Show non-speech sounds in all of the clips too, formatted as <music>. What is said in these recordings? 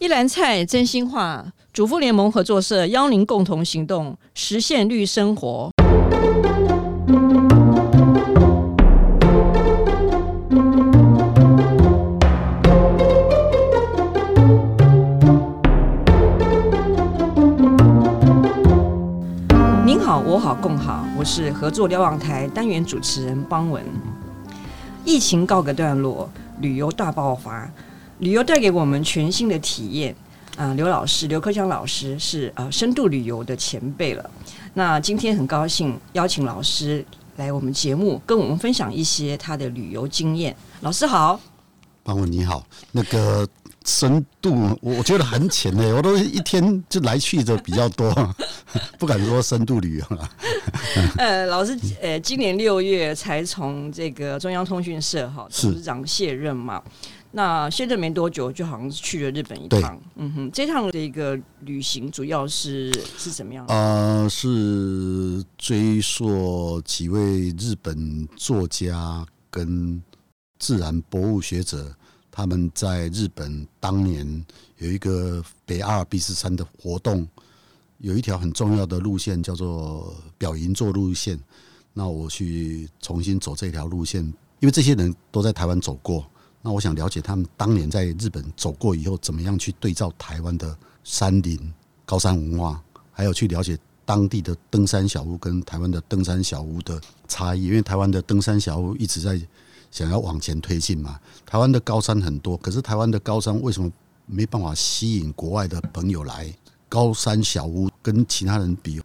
一篮菜真心话，主妇联盟合作社邀您共同行动，实现绿生活。您好，我好，共好，我是合作瞭望台单元主持人邦文。疫情告个段落，旅游大爆发。旅游带给我们全新的体验啊！刘老师，刘克强老师是呃深度旅游的前辈了。那今天很高兴邀请老师来我们节目，跟我们分享一些他的旅游经验。老师好，邦文你好。那个深度，我觉得很浅诶，我都一天就来去的比较多，<laughs> 不敢说深度旅游了。<laughs> 呃，老师，呃，今年六月才从这个中央通讯社哈董事长卸任嘛。那现在没多久，就好像是去了日本一趟。嗯哼，这趟的一个旅行主要是是怎么样？呃，是追溯几位日本作家跟自然博物学者，他们在日本当年有一个北阿尔卑斯山的活动，有一条很重要的路线叫做表银座路线。那我去重新走这条路线，因为这些人都在台湾走过。那我想了解他们当年在日本走过以后，怎么样去对照台湾的山林、高山文化，还有去了解当地的登山小屋跟台湾的登山小屋的差异。因为台湾的登山小屋一直在想要往前推进嘛，台湾的高山很多，可是台湾的高山为什么没办法吸引国外的朋友来？高山小屋跟其他人比，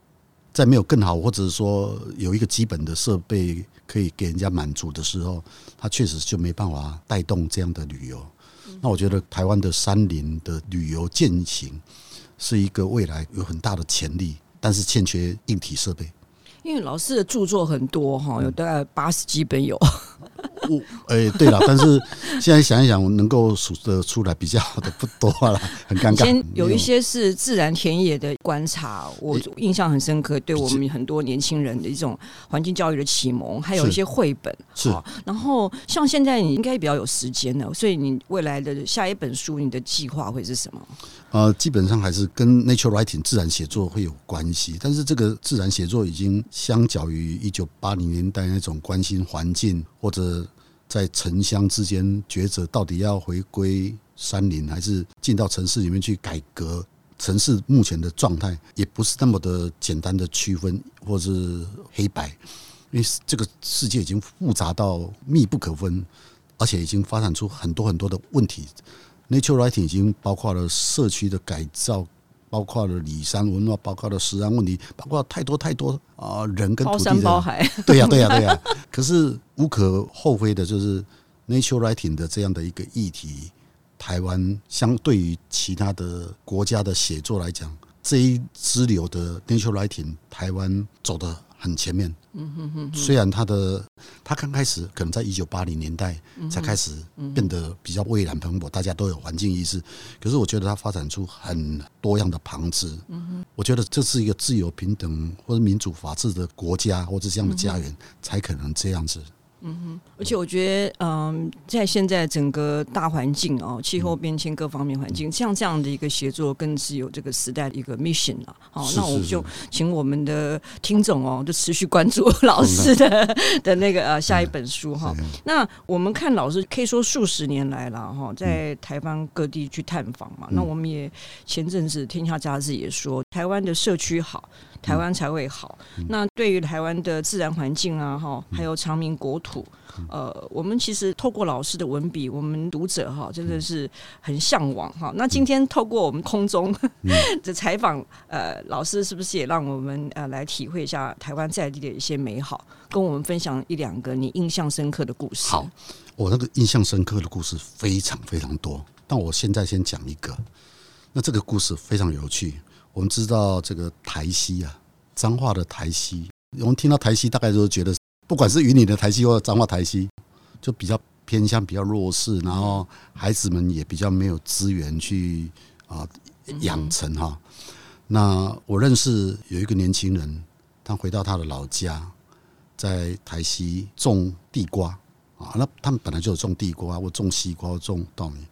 在没有更好，或者是说有一个基本的设备。可以给人家满足的时候，他确实就没办法带动这样的旅游。那我觉得台湾的山林的旅游践行是一个未来有很大的潜力，但是欠缺硬体设备。因为老师的著作很多哈，有大概八十几本有。我哎，对了，但是现在想一想，我能够数得出来比较好的不多了，<laughs> 很尴尬。先有一些是自然田野的观察，我印象很深刻，对我们很多年轻人的一种环境教育的启蒙，还有一些绘本。是。然后像现在你应该比较有时间了，所以你未来的下一本书，你的计划会是什么？呃，基本上还是跟 nature writing 自然写作会有关系，但是这个自然写作已经相较于一九八零年代那种关心环境或者在城乡之间抉择，到底要回归山林还是进到城市里面去改革城市目前的状态，也不是那么的简单的区分或是黑白，因为这个世界已经复杂到密不可分，而且已经发展出很多很多的问题。Nature writing 已经包括了社区的改造，包括了李山文化，包括了食安问题，包括太多太多啊人跟土地的。包山包海。<laughs> 对呀、啊，对呀、啊，对呀、啊。可是无可厚非的，就是 Nature writing 的这样的一个议题，台湾相对于其他的国家的写作来讲，这一支流的 Nature writing，台湾走的。很前面，嗯哼哼。虽然他的他刚开始可能在一九八零年代才开始变得比较蔚然蓬勃，大家都有环境意识。可是我觉得他发展出很多样的旁支。嗯哼。我觉得这是一个自由平等或者民主法治的国家或者这样的家园，才可能这样子。嗯哼，而且我觉得，嗯，在现在整个大环境哦，气候变迁各方面环境，像这样的一个协作，更是有这个时代的一个 mission 了。好，那我们就请我们的听众哦，就持续关注老师的 <laughs> 的那个呃下一本书哈。那我们看老师可以说数十年来了哈，在台湾各地去探访嘛。那我们也前阵子《天下杂志》也说，台湾的社区好。台湾才会好。那对于台湾的自然环境啊，哈，还有长明国土，呃，我们其实透过老师的文笔，我们读者哈，真的是很向往哈。那今天透过我们空中 <laughs> 的采访，呃，老师是不是也让我们呃来体会一下台湾在地的一些美好，跟我们分享一两个你印象深刻的故事？好，我那个印象深刻的故事非常非常多，但我现在先讲一个。那这个故事非常有趣。我们知道这个台西啊，彰化的台西，我们听到台西，大概都觉得，不管是云林的台西或者彰化台西，就比较偏向比较弱势，然后孩子们也比较没有资源去啊养成哈。那我认识有一个年轻人，他回到他的老家，在台西种地瓜啊，那他们本来就有种地瓜或种西瓜种稻米。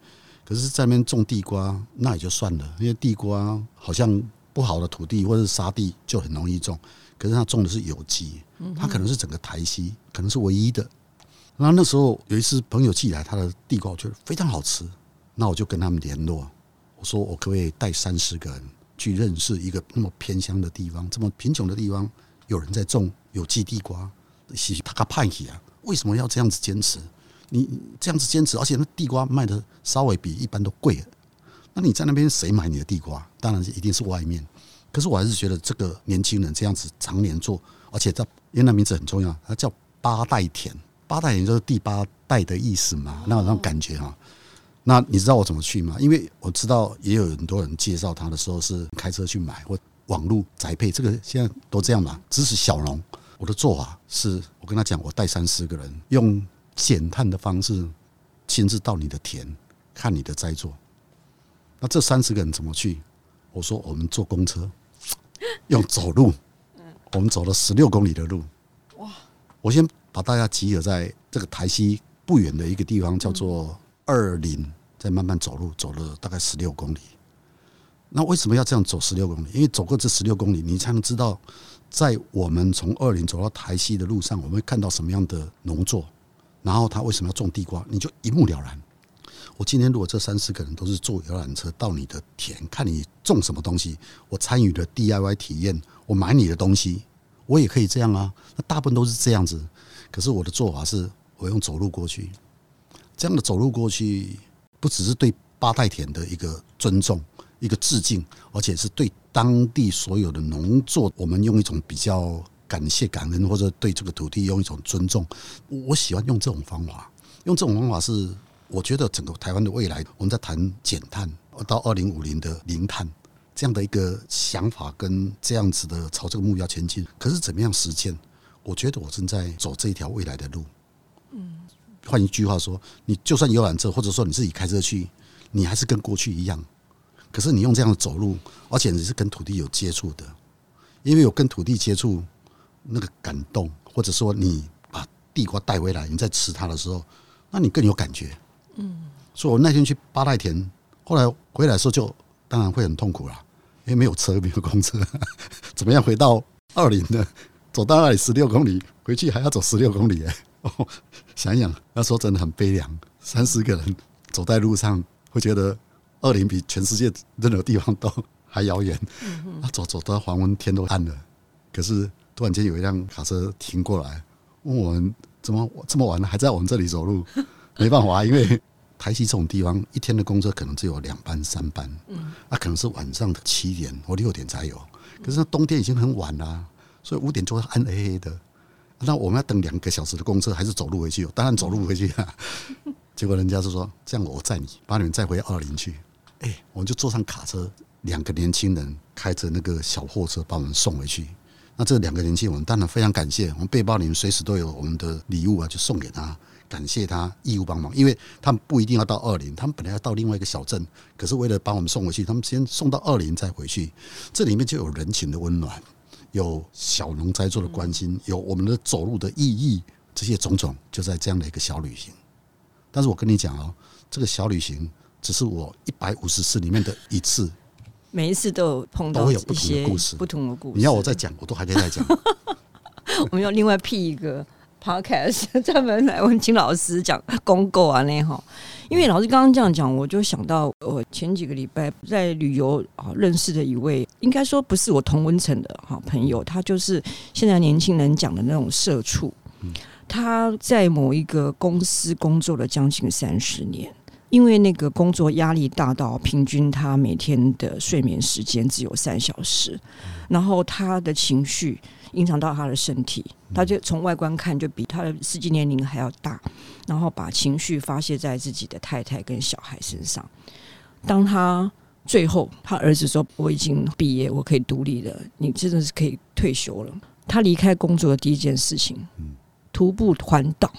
可是在那边种地瓜，那也就算了，因为地瓜好像不好的土地或者沙地就很容易种。可是他种的是有机，他可能是整个台西可能是唯一的。然后那时候有一次朋友寄来他的地瓜，我觉得非常好吃。那我就跟他们联络，我说我可不可以带三十个人去认识一个那么偏乡的地方，这么贫穷的地方，有人在种有机地瓜，是他个叛逆啊？为什么要这样子坚持？你这样子坚持，而且那地瓜卖的稍微比一般都贵，那你在那边谁买你的地瓜？当然是一定是外面。可是我还是觉得这个年轻人这样子常年做，而且他因为那名字很重要，他叫八代田，八代田就是第八代的意思嘛，那种那种感觉哈。那你知道我怎么去吗？因为我知道也有很多人介绍他的时候是开车去买或网络宅配，这个现在都这样嘛。支持小农，我的做法是我跟他讲，我带三四个人，用减碳的方式亲自到你的田看你的栽作。那这三十个人怎么去？我说我们坐公车，<sniffs> 用走路，我们走了十六公里的路。哇！我先把大家集合在这个台西不远的一个地方，叫做二林，再慢慢走路，走了大概十六公里。那为什么要这样走十六公里？因为走过这十六公里，你才能知道，在我们从二林走到台西的路上，我们会看到什么样的农作，然后他为什么要种地瓜，你就一目了然。我今天如果这三四个人都是坐游览车到你的田看你种什么东西，我参与了 DIY 体验，我买你的东西，我也可以这样啊。那大部分都是这样子，可是我的做法是我用走路过去，这样的走路过去，不只是对八代田的一个尊重、一个致敬，而且是对当地所有的农作，我们用一种比较感谢、感恩，或者对这个土地用一种尊重。我喜欢用这种方法，用这种方法是。我觉得整个台湾的未来，我们在谈减碳到二零五零的零碳这样的一个想法，跟这样子的朝这个目标前进。可是怎么样实践？我觉得我正在走这一条未来的路。嗯，换一句话说，你就算游览车，或者说你自己开车去，你还是跟过去一样。可是你用这样的走路，而且你是跟土地有接触的，因为有跟土地接触，那个感动，或者说你把地瓜带回来，你在吃它的时候，那你更有感觉。嗯，所以我那天去八代田，后来回来的时候就当然会很痛苦啦，因为没有车，没有公车，<laughs> 怎么样回到二林呢？走到那里十六公里，回去还要走十六公里哎！哦，<laughs> 想一想那时候真的很悲凉，三十个人走在路上，会觉得二林比全世界任何地方都还遥远。啊，走走到黄昏天都暗了，可是突然间有一辆卡车停过来，问我们怎么这么晚了还在我们这里走路？没办法，因为台西这种地方，一天的公车可能只有两班、三班，嗯，那可能是晚上的七点或六点才有。可是冬天已经很晚了，所以五点就会暗黑黑的。那我们要等两个小时的公车，还是走路回去？当然走路回去啊。<laughs> 结果人家就说：“这样我载你，把你们载回二林去。”哎，我们就坐上卡车，两个年轻人开着那个小货车把我们送回去。那这两个年轻人，我们当然非常感谢。我们背包里面随时都有我们的礼物啊，就送给他。感谢他义务帮忙，因为他们不一定要到二林，他们本来要到另外一个小镇，可是为了把我们送回去，他们先送到二林再回去。这里面就有人情的温暖，有小农栽作的关心，有我们的走路的意义，这些种种就在这样的一个小旅行。但是我跟你讲哦，这个小旅行只是我一百五十次里面的一次，每一次都有碰到，都会有不同的故事，不同的故事。你要我再讲，我都还可以再讲。<laughs> 我们要另外辟一个。Podcast <laughs> 专门来问金老师讲公购啊那哈，因为老师刚刚这样讲，我就想到我前几个礼拜在旅游啊认识的一位，应该说不是我同温层的哈朋友，他就是现在年轻人讲的那种社畜，他在某一个公司工作了将近三十年，因为那个工作压力大到平均他每天的睡眠时间只有三小时，然后他的情绪。影响到他的身体，他就从外观看就比他的实际年龄还要大，然后把情绪发泄在自己的太太跟小孩身上。当他最后，他儿子说：“我已经毕业，我可以独立了，你真的是可以退休了。”他离开工作的第一件事情，徒步环岛，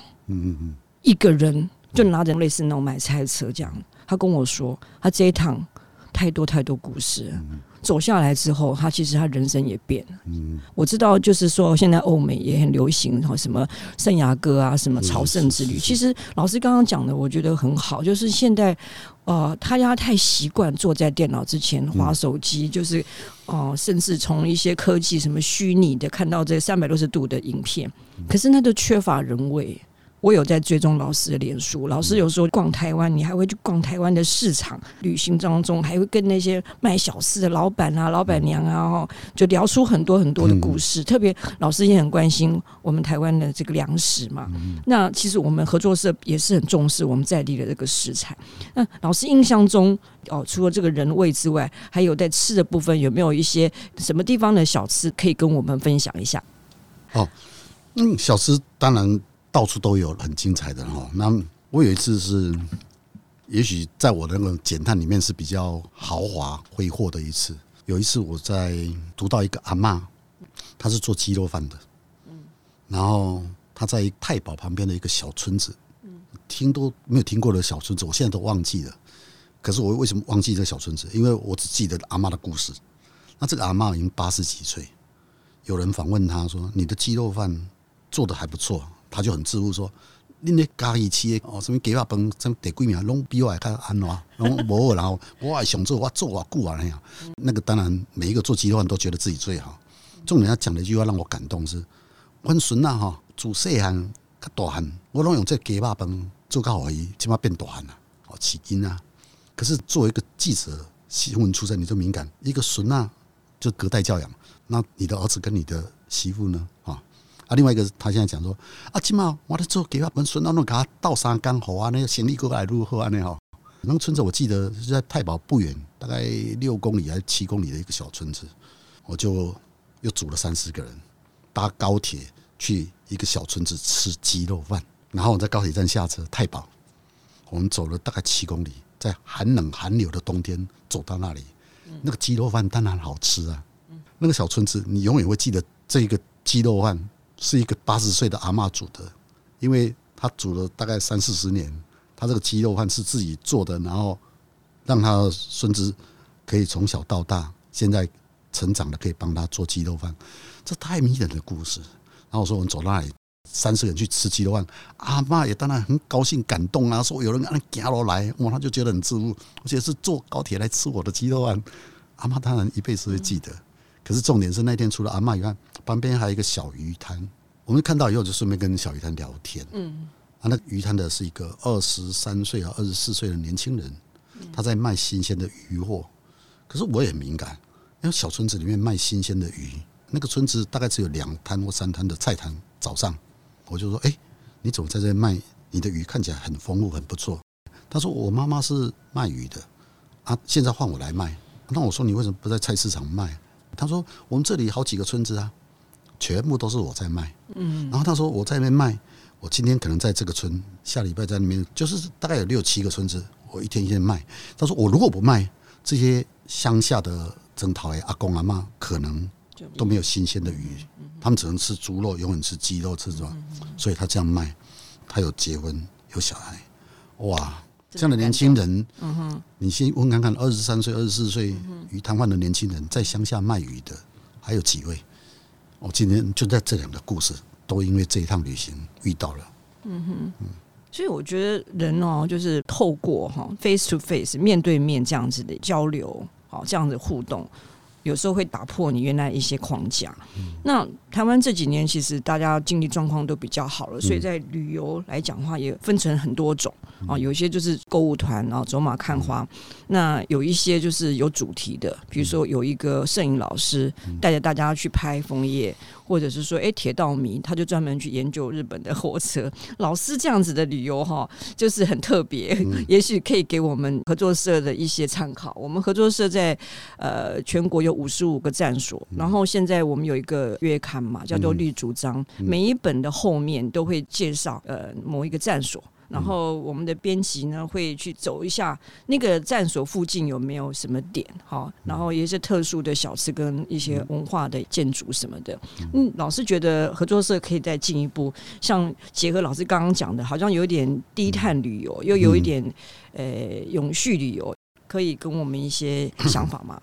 一个人就拿着类似那种买菜车这样。他跟我说，他这一趟。太多太多故事。嗯走下来之后，他其实他人生也变了。嗯，我知道，就是说现在欧美也很流行，哈，什么圣雅各啊，什么朝圣之旅。其实老师刚刚讲的，我觉得很好。就是现在，呃，大家太习惯坐在电脑之前划手机，就是哦、呃，甚至从一些科技什么虚拟的看到这三百六十度的影片，可是那都缺乏人味。我有在追踪老师的脸书，老师有时候逛台湾，你还会去逛台湾的市场，旅行当中还会跟那些卖小吃的老板啊、老板娘啊，就聊出很多很多的故事。特别老师也很关心我们台湾的这个粮食嘛。那其实我们合作社也是很重视我们在地的这个食材。那老师印象中哦，除了这个人味之外，还有在吃的部分有没有一些什么地方的小吃可以跟我们分享一下？哦，嗯，小吃当然。到处都有很精彩的哈。那我有一次是，也许在我的那个简探里面是比较豪华挥霍的一次。有一次我在读到一个阿嬷，她是做鸡肉饭的，嗯然后她在太保旁边的一个小村子，嗯听都没有听过的小村子，我现在都忘记了。可是我为什么忘记这个小村子？因为我只记得阿嬷的故事。那这个阿嬷已经八十几岁，有人访问她说：“你的鸡肉饭做的还不错。”他就很自负说：“恁那嘉义市的哦，什么鸡肉饭，什么第几名，拢比我还较安怎，拢无然后我还想做，我做我久啊那样。那个当然，每一个做鸡肉饭都觉得自己最好。重点他讲了一句话让我感动是：阮孙啊哈，自细汉较大汉，我拢用这鸡肉饭做到而已，起码变大汉了，哦，起筋啊。可是作为一个记者，新闻出身，你就敏感，一个孙啊，就隔代教养。那你的儿子跟你的媳妇呢？啊？”啊，另外一个他现在讲说啊，起码我的做给他们孙那弄给他倒三缸好啊，那个行李过来如何啊？那好，那个村子我记得是在太保不远，大概六公里还是七公里的一个小村子，我就又组了三四个人搭高铁去一个小村子吃鸡肉饭，然后我在高铁站下车，太保，我们走了大概七公里，在寒冷寒流的冬天走到那里，那个鸡肉饭当然好吃啊，那个小村子你永远会记得这个鸡肉饭。是一个八十岁的阿嬷煮的，因为他煮了大概三四十年，他这个鸡肉饭是自己做的，然后让他孙子可以从小到大，现在成长的可以帮他做鸡肉饭，这太迷人的故事。然后我说我们走那里，三四个人去吃鸡肉饭，阿嬷也当然很高兴感动啊，说有人让他夹罗来，哇，他就觉得很自负，而且是坐高铁来吃我的鸡肉饭，阿嬷当然一辈子会记得。可是重点是那天除了阿嬷以外，旁边还有一个小鱼摊，我们看到以后就顺便跟小鱼摊聊天。嗯，啊，那鱼摊的是一个二十三岁啊二十四岁的年轻人，他在卖新鲜的鱼货。可是我也很敏感，因为小村子里面卖新鲜的鱼，那个村子大概只有两摊或三摊的菜摊。早上我就说：“哎，你怎么在这卖？你的鱼看起来很丰富，很不错。”他说：“我妈妈是卖鱼的，啊，现在换我来卖。”那我说：“你为什么不在菜市场卖？”他说：“我们这里好几个村子啊，全部都是我在卖。嗯，然后他说我在那边卖，我今天可能在这个村，下礼拜在那边，就是大概有六七个村子，我一天一天卖。他说我如果不卖，这些乡下的曾桃阿公阿妈可能都没有新鲜的鱼，他们只能吃猪肉，永远吃鸡肉，吃什么？所以他这样卖，他有结婚有小孩，哇。”这样的年轻人，嗯哼，你先问看看，二十三岁、二十四岁鱼摊贩的年轻人，在乡下卖鱼的还有几位？我今天就在这两个故事，都因为这一趟旅行遇到了。嗯哼，嗯，所以我觉得人哦，就是透过哈 face to face 面对面这样子的交流，好，这样子互动，有时候会打破你原来一些框架。那台湾这几年其实大家经济状况都比较好了，所以在旅游来讲的话，也分成很多种。啊，有一些就是购物团，然后走马看花。那有一些就是有主题的，比如说有一个摄影老师带着大家去拍枫叶，或者是说，哎，铁道迷他就专门去研究日本的火车。<laughs> 老师这样子的旅游哈，就是很特别，<laughs> 也许可以给我们合作社的一些参考。我们合作社在呃全国有五十五个站所，然后现在我们有一个月刊嘛，叫做《绿主张》，每一本的后面都会介绍呃某一个站所。然后我们的编辑呢会去走一下那个站所附近有没有什么点，哈，然后一些特殊的小吃跟一些文化的建筑什么的。嗯，老师觉得合作社可以再进一步，像结合老师刚刚讲的，好像有一点低碳旅游，又有一点呃永续旅游。可以跟我们一些想法吗？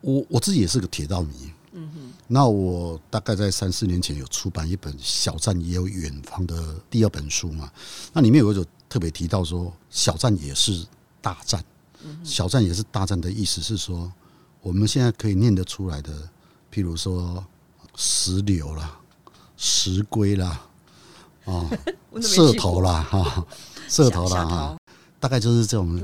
我我自己也是个铁道迷，嗯哼。那我大概在三四年前有出版一本《小站也有远方》的第二本书嘛，那里面有一种特别提到说，小站也是大战，小站也是大战的意思是说，我们现在可以念得出来的，譬如说石榴啦、石龟啦，啊，<laughs> 社头啦，哈，社头啦，哈。大概就是这种，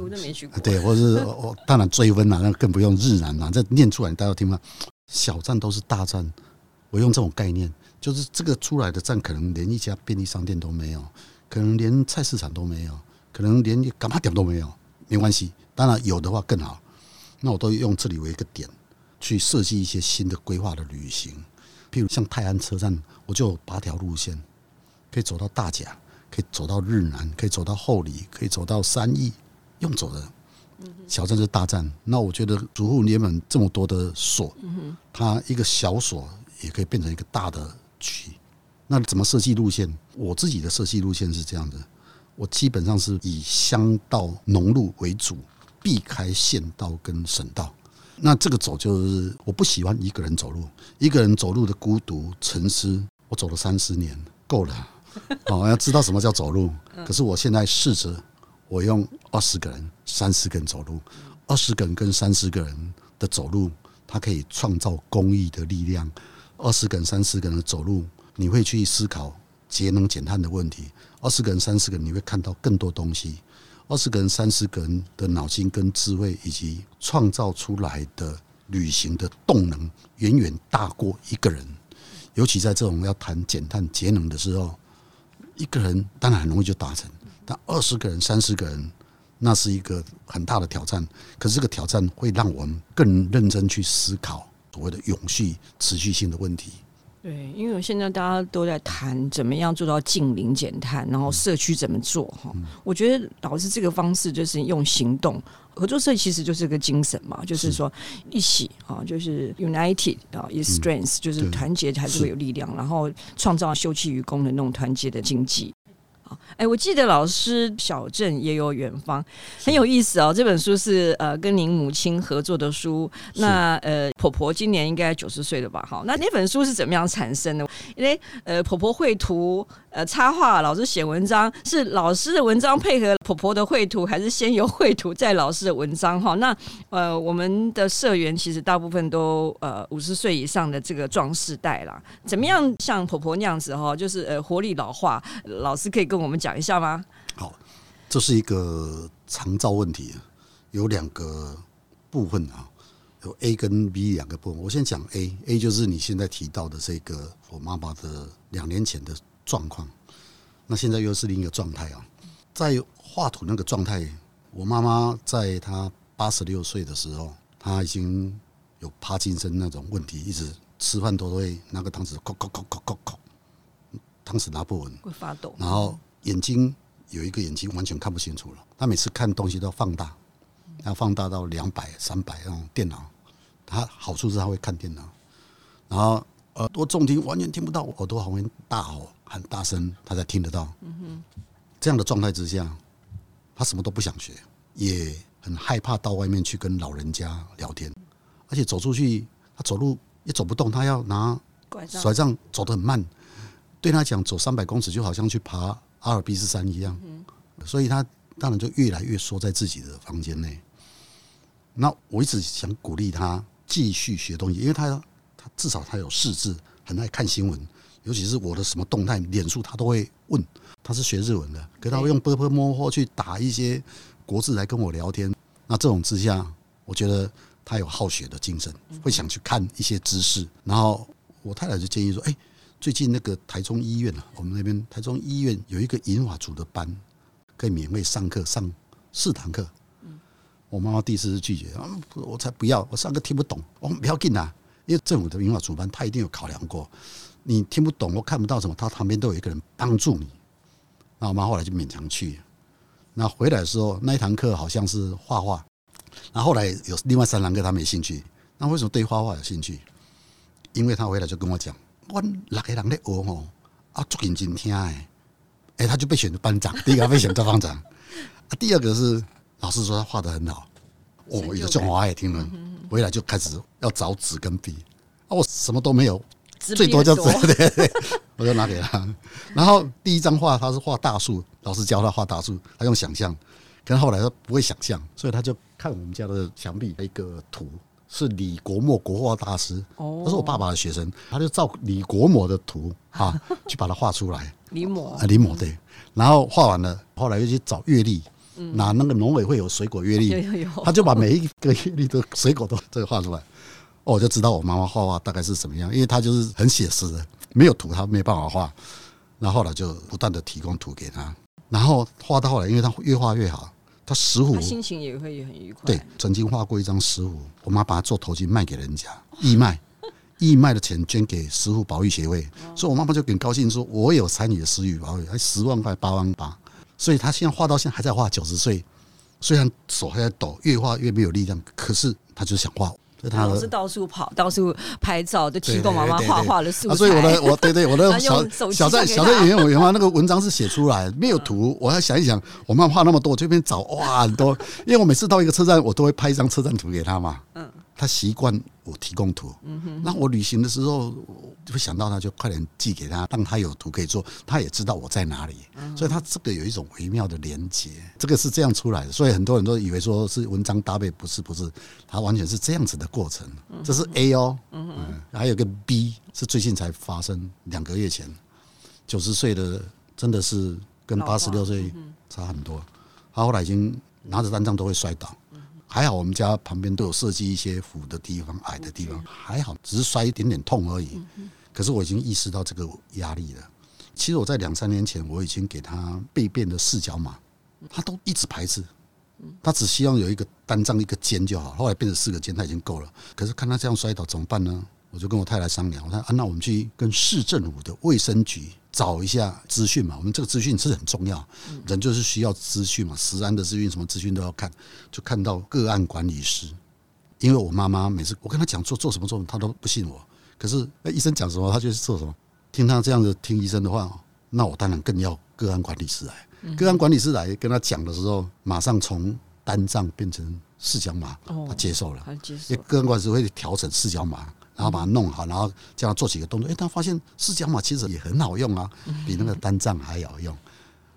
对，或者是我当然追温啦，那更不用日南啦。这念出来大家听吗？小站都是大站，我用这种概念，就是这个出来的站可能连一家便利商店都没有，可能连菜市场都没有，可能连干嘛点都没有，没关系。当然有的话更好。那我都用这里为一个点，去设计一些新的规划的旅行。譬如像泰安车站，我就有八条路线，可以走到大甲。可以走到日南，可以走到后里，可以走到三义，用走的。小站是大站，那我觉得主妇联盟这么多的所，它一个小所也可以变成一个大的区。那怎么设计路线？我自己的设计路线是这样的：我基本上是以乡道农路为主，避开县道跟省道。那这个走就是我不喜欢一个人走路，一个人走路的孤独沉思。我走了三十年，够了。哦，要知道什么叫走路。可是我现在试着，我用二十个人、三十个人走路，二十个人跟三十个人的走路，它可以创造公益的力量。二十个人、三十个人的走路，你会去思考节能减碳的问题。二十个人、三十个人，你会看到更多东西。二十个人、三十个人的脑筋跟智慧，以及创造出来的旅行的动能，远远大过一个人。尤其在这种要谈减碳节能的时候。一个人当然很容易就达成，但二十个人、三十个人，那是一个很大的挑战。可是这个挑战会让我们更认真去思考所谓的永续、持续性的问题。对，因为现在大家都在谈怎么样做到近零减碳，然后社区怎么做哈。我觉得老师这个方式就是用行动合作社，其实就是个精神嘛，就是说一起啊，就是 united 啊，is strength，就是团结才是会有力量，然后创造休戚与共的那种团结的经济。哎，我记得老师小镇也有远方，很有意思哦。这本书是呃跟您母亲合作的书。那呃婆婆今年应该九十岁了吧？好，那那本书是怎么样产生的？因为呃婆婆绘图，呃插画，老师写文章，是老师的文章配合婆婆的绘图，还是先有绘图再老师的文章？哈，那呃我们的社员其实大部分都呃五十岁以上的这个壮世代啦。怎么样像婆婆那样子哈，就是呃活力老化？老师可以跟我们讲一下吗？好，这是一个长照问题，有两个部分啊，有 A 跟 B 两个部分。我先讲 A，A 就是你现在提到的这个我妈妈的两年前的状况，那现在又是另一个状态啊。在画图那个状态，我妈妈在她八十六岁的时候，她已经有帕金森那种问题，一直吃饭都会拿个汤匙，抠抠抠抠抠抠，汤匙拿不稳，会发抖，然后。眼睛有一个眼睛完全看不清楚了，他每次看东西都要放大，要放大到两百、三百那种电脑。他好处是他会看电脑，然后耳朵重听完全听不到，耳朵好像大吼很大声，他才听得到。嗯哼这样的状态之下，他什么都不想学，也很害怕到外面去跟老人家聊天，而且走出去他走路也走不动，他要拿拐杖走得很慢，对他讲走三百公尺就好像去爬。阿尔卑斯山一样，所以他当然就越来越缩在自己的房间内。那我一直想鼓励他继续学东西，因为他他至少他有识字，很爱看新闻，尤其是我的什么动态，脸书他都会问。他是学日文的，可他会用波波摸或去打一些国字来跟我聊天。那这种之下，我觉得他有好学的精神，会想去看一些知识。然后我太太就建议说：“哎。”最近那个台中医院啊，我们那边台中医院有一个银发族的班，可以免费上课，上四堂课。我妈妈第一次是拒绝，我才不要，我上课听不懂，我们不要进啊，因为政府的银发族班，他一定有考量过，你听不懂，我看不到什么，他旁边都有一个人帮助你。那我妈后来就勉强去，那回来的时候那一堂课好像是画画，那后来有另外三堂课他没兴趣，那为什么对画画有兴趣？因为他回来就跟我讲。我六个人在学吼，啊，足认真听诶，哎，他就被选择班长。第一个被选做班长，啊，第二个是老师说他画得很好，哦，一个中华也听了，回来就开始要找纸跟笔啊，我什么都没有，最多就纸，对，我就拿给他。然后第一张画他是画大树，老师教他画大树，他用想象，可是后来他不会想象，所以他就看我们家的墙壁一个图，是李国墨国画大师，他是我爸爸的学生，他就照李国墨的图啊 <laughs> 去把它画出来。临摹啊，临摹对，然后画完了，后来又去找月历。拿那个农委会有水果月历，他就把每一个月历的 <laughs> 水果都这个画出来，哦，我就知道我妈妈画画大概是什么样，因为她就是很写实的，没有图她没办法画。然后后来就不断的提供图给她，然后画到后来，因为她越画越好，他石虎心情也会很愉快。对，曾经画过一张石虎，我妈把它做头巾卖给人家，义卖，<laughs> 义卖的钱捐给石虎保育协会，所以我妈妈就很高兴说，我有参与石虎保育，还十万块八万八。所以他现在画到现在还在画，九十岁，虽然手还在抖，越画越没有力量，可是他就想画。他老是到处跑，到处拍照，就提供妈妈画画的素材。所以我的我对对我的 <laughs> 小小在小在演员我原来那个文章是写出来，没有图，我要想一想，我妈妈画那么多，我这边找哇很多，因为我每次到一个车站，我都会拍一张车站图给他嘛。嗯。他习惯我提供图，那我旅行的时候就会想到他，就快点寄给他，让他有图可以做，他也知道我在哪里，所以他这个有一种微妙的连接，这个是这样出来的。所以很多人都以为说是文章搭配，不是不是，他完全是这样子的过程。这是 A 哦，嗯，还有个 B 是最近才发生，两个月前，九十岁的真的是跟八十六岁差很多，他后来已经拿着单张都会摔倒。还好，我们家旁边都有设计一些扶的地方、矮的地方，还好，只是摔一点点痛而已。可是我已经意识到这个压力了。其实我在两三年前，我已经给他背变的四脚马，他都一直排斥。他只希望有一个单张一个肩就好，后来变成四个肩，他已经够了。可是看他这样摔倒怎么办呢？我就跟我太太商量，我说啊，那我们去跟市政府的卫生局。找一下资讯嘛，我们这个资讯是很重要，人就是需要资讯嘛，食安的资讯，什么资讯都要看。就看到个案管理师，因为我妈妈每次我跟她讲做做什么做什么，她都不信我。可是那医生讲什么，她就是做什么。听她这样子听医生的话，那我当然更要个案管理师来。个案管理师来跟他讲的时候，马上从单账变成四角马，他接受了。因为个案管理师会调整四角马。然后把它弄好，然后叫他做几个动作。哎，他发现四脚马其实也很好用啊，比那个单杖还好用。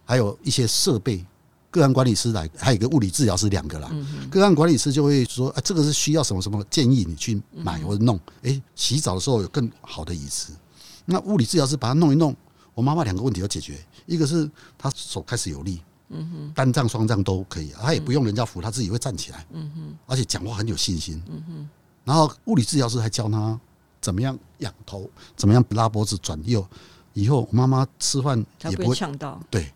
还有一些设备，个案管理师来，还有一个物理治疗师两个啦。个案管理师就会说：“啊，这个是需要什么什么建议你去买或者弄。”哎，洗澡的时候有更好的椅子。那物理治疗师把它弄一弄，我妈妈两个问题要解决：一个是她手开始有力，嗯哼单杖双杖都可以，她也不用人家扶，她自己会站起来，嗯哼而且讲话很有信心。然后物理治疗师还教他怎么样仰头，怎么样拉脖子转右。以后我妈妈吃饭也不会呛到。对，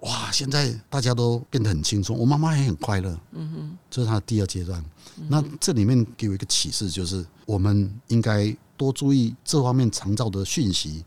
哇！现在大家都变得很轻松，我妈妈也很快乐。嗯哼，这是她的第二阶段。那这里面给我一个启示，就是我们应该多注意这方面常照的讯息，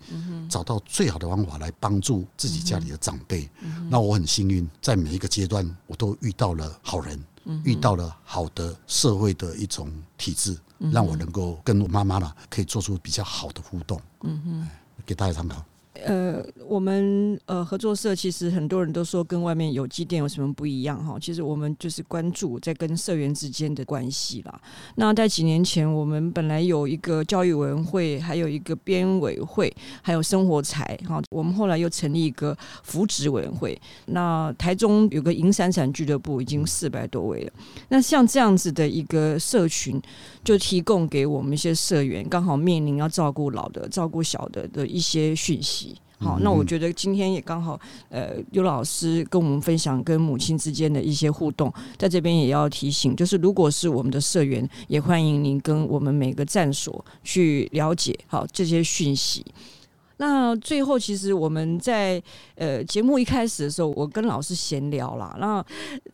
找到最好的方法来帮助自己家里的长辈。那我很幸运，在每一个阶段我都遇到了好人。遇到了好的社会的一种体制，让我能够跟我妈妈呢，可以做出比较好的互动，嗯哼，给大家参考。呃，我们呃合作社其实很多人都说跟外面有机店有什么不一样哈？其实我们就是关注在跟社员之间的关系啦。那在几年前，我们本来有一个教育委员会，还有一个编委会，还有生活财哈。我们后来又成立一个扶植委员会。那台中有个银闪闪俱乐部，已经四百多位了。那像这样子的一个社群，就提供给我们一些社员，刚好面临要照顾老的、照顾小的的一些讯息。好，那我觉得今天也刚好，呃，刘老师跟我们分享跟母亲之间的一些互动，在这边也要提醒，就是如果是我们的社员，也欢迎您跟我们每个站所去了解好这些讯息。那最后，其实我们在呃节目一开始的时候，我跟老师闲聊啦，然后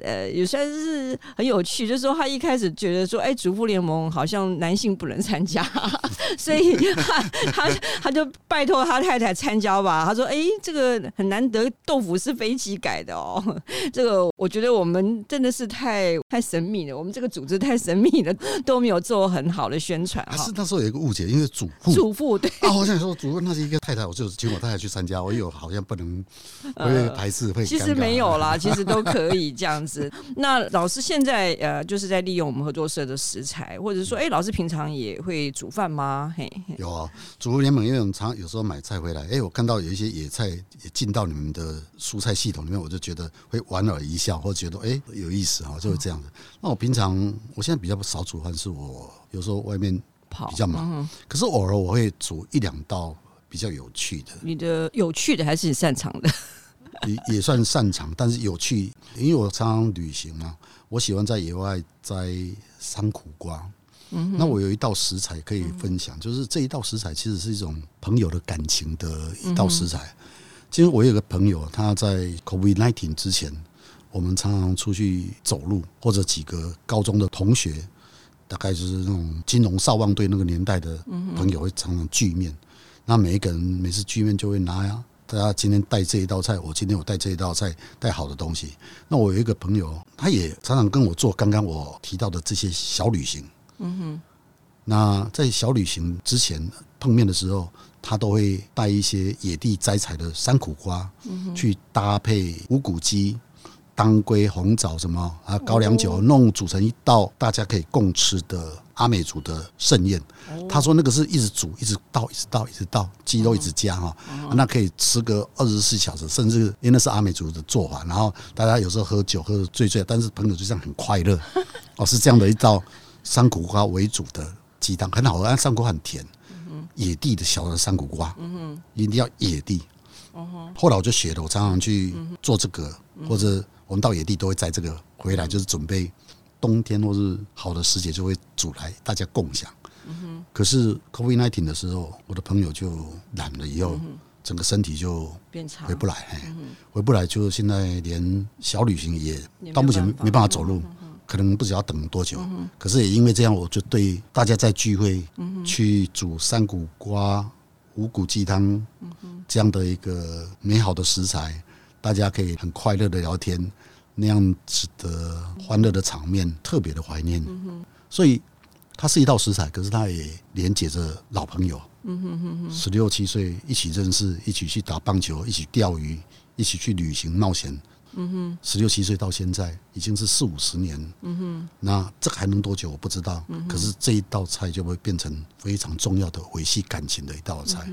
呃也算是很有趣，就是说他一开始觉得说，哎，主妇联盟好像男性不能参加，<laughs> 所以他他他就拜托他太太参加吧。他说，哎，这个很难得，豆腐是飞机改的哦。<laughs> 这个我觉得我们真的是太太神秘了，我们这个组织太神秘了，都没有做很好的宣传。还是那时候有一个误解，因为主妇，主妇对啊，我想说主妇那是一个太。太太，我就请我太太去参加，<laughs> 我有好像不能，我有排斥会。其实没有啦，<laughs> 其实都可以这样子。那老师现在呃，就是在利用我们合作社的食材，或者说，哎，老师平常也会煮饭吗？嘿，有啊，主妇联盟因为我们常有时候买菜回来，哎，我看到有一些野菜也进到你们的蔬菜系统里面，我就觉得会莞尔一笑，或者觉得哎有意思哈，就会这样子。那我平常我现在比较少煮饭，是我有时候外面比较忙，可是偶尔我会煮一两道。比较有趣的，你的有趣的还是你擅长的？<laughs> 也也算擅长，但是有趣，因为我常常旅行嘛，我喜欢在野外摘山苦瓜。嗯，那我有一道食材可以分享，就是这一道食材其实是一种朋友的感情的一道食材。其实我有个朋友，他在 COVID nineteen 之前，我们常常出去走路，或者几个高中的同学，大概就是那种金融少望队那个年代的朋友，会常常聚面。那每一个人每次聚面就会拿呀，大家今天带这一道菜，我今天我带这一道菜，带好的东西。那我有一个朋友，他也常常跟我做刚刚我提到的这些小旅行。嗯哼。那在小旅行之前碰面的时候，他都会带一些野地摘采的山苦瓜，去搭配五谷鸡、当归、红枣什么啊高粱酒，弄煮成一道大家可以共吃的。阿美族的盛宴，他说那个是一直煮，一直倒，一直倒，一直倒，鸡肉一直加哈，那可以吃个二十四小时，甚至因为那是阿美族的做法。然后大家有时候喝酒喝得醉醉，但是朋友就这样很快乐。<laughs> 哦，是这样的一道山苦瓜为主的鸡汤，很好喝。山苦瓜很甜，野地的小的山苦瓜，一定要野地。后来我就学了，我常常去做这个，或者我们到野地都会摘这个回来，就是准备。冬天或是好的时节就会煮来大家共享。可是 COVID-19 的时候，我的朋友就染了以后，整个身体就回不来，回不来，就现在连小旅行也到目前没办法走路，可能不知道要等多久。可是也因为这样，我就对大家在聚会去煮山苦瓜、五谷鸡汤这样的一个美好的食材，大家可以很快乐的聊天。那样子的欢乐的场面，特别的怀念。所以它是一道食材，可是它也连接着老朋友。十六七岁一起认识，一起去打棒球，一起钓鱼，一起去旅行冒险。十六七岁到现在已经是四五十年。那这还能多久？我不知道。可是这一道菜就会变成非常重要的维系感情的一道菜。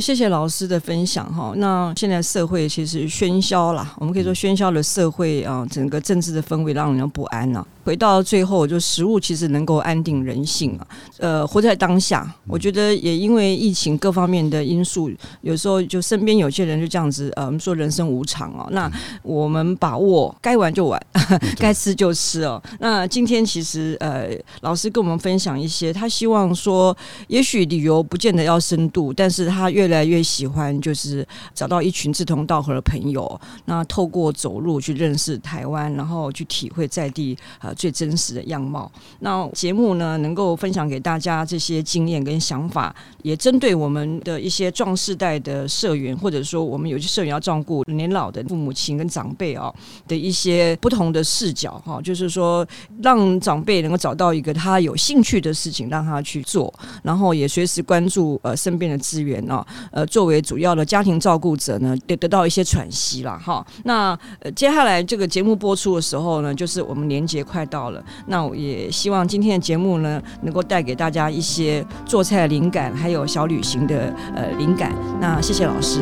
谢谢老师的分享哈。那现在社会其实喧嚣啦，我们可以说喧嚣的社会啊，整个政治的氛围让人不安呐。回到最后，就食物其实能够安定人性啊。呃，活在当下，我觉得也因为疫情各方面的因素，有时候就身边有些人就这样子，呃，我们说人生无常哦。那我们把握该玩就玩，<laughs> 该吃就吃哦。那今天其实呃，老师跟我们分享一些，他希望说，也许旅游不见得要深度，但是他越来越喜欢就是找到一群志同道合的朋友，那透过走路去认识台湾，然后去体会在地呃。最真实的样貌。那节目呢，能够分享给大家这些经验跟想法，也针对我们的一些壮世代的社员，或者说我们有些社员要照顾年老的父母亲跟长辈啊的一些不同的视角哈，就是说让长辈能够找到一个他有兴趣的事情让他去做，然后也随时关注呃身边的资源啊，呃作为主要的家庭照顾者呢，得得到一些喘息了哈。那呃接下来这个节目播出的时候呢，就是我们年节快到了。那我也希望今天的节目呢能够带给大家一些做菜灵感还有小旅行的呃灵感。那谢谢老师。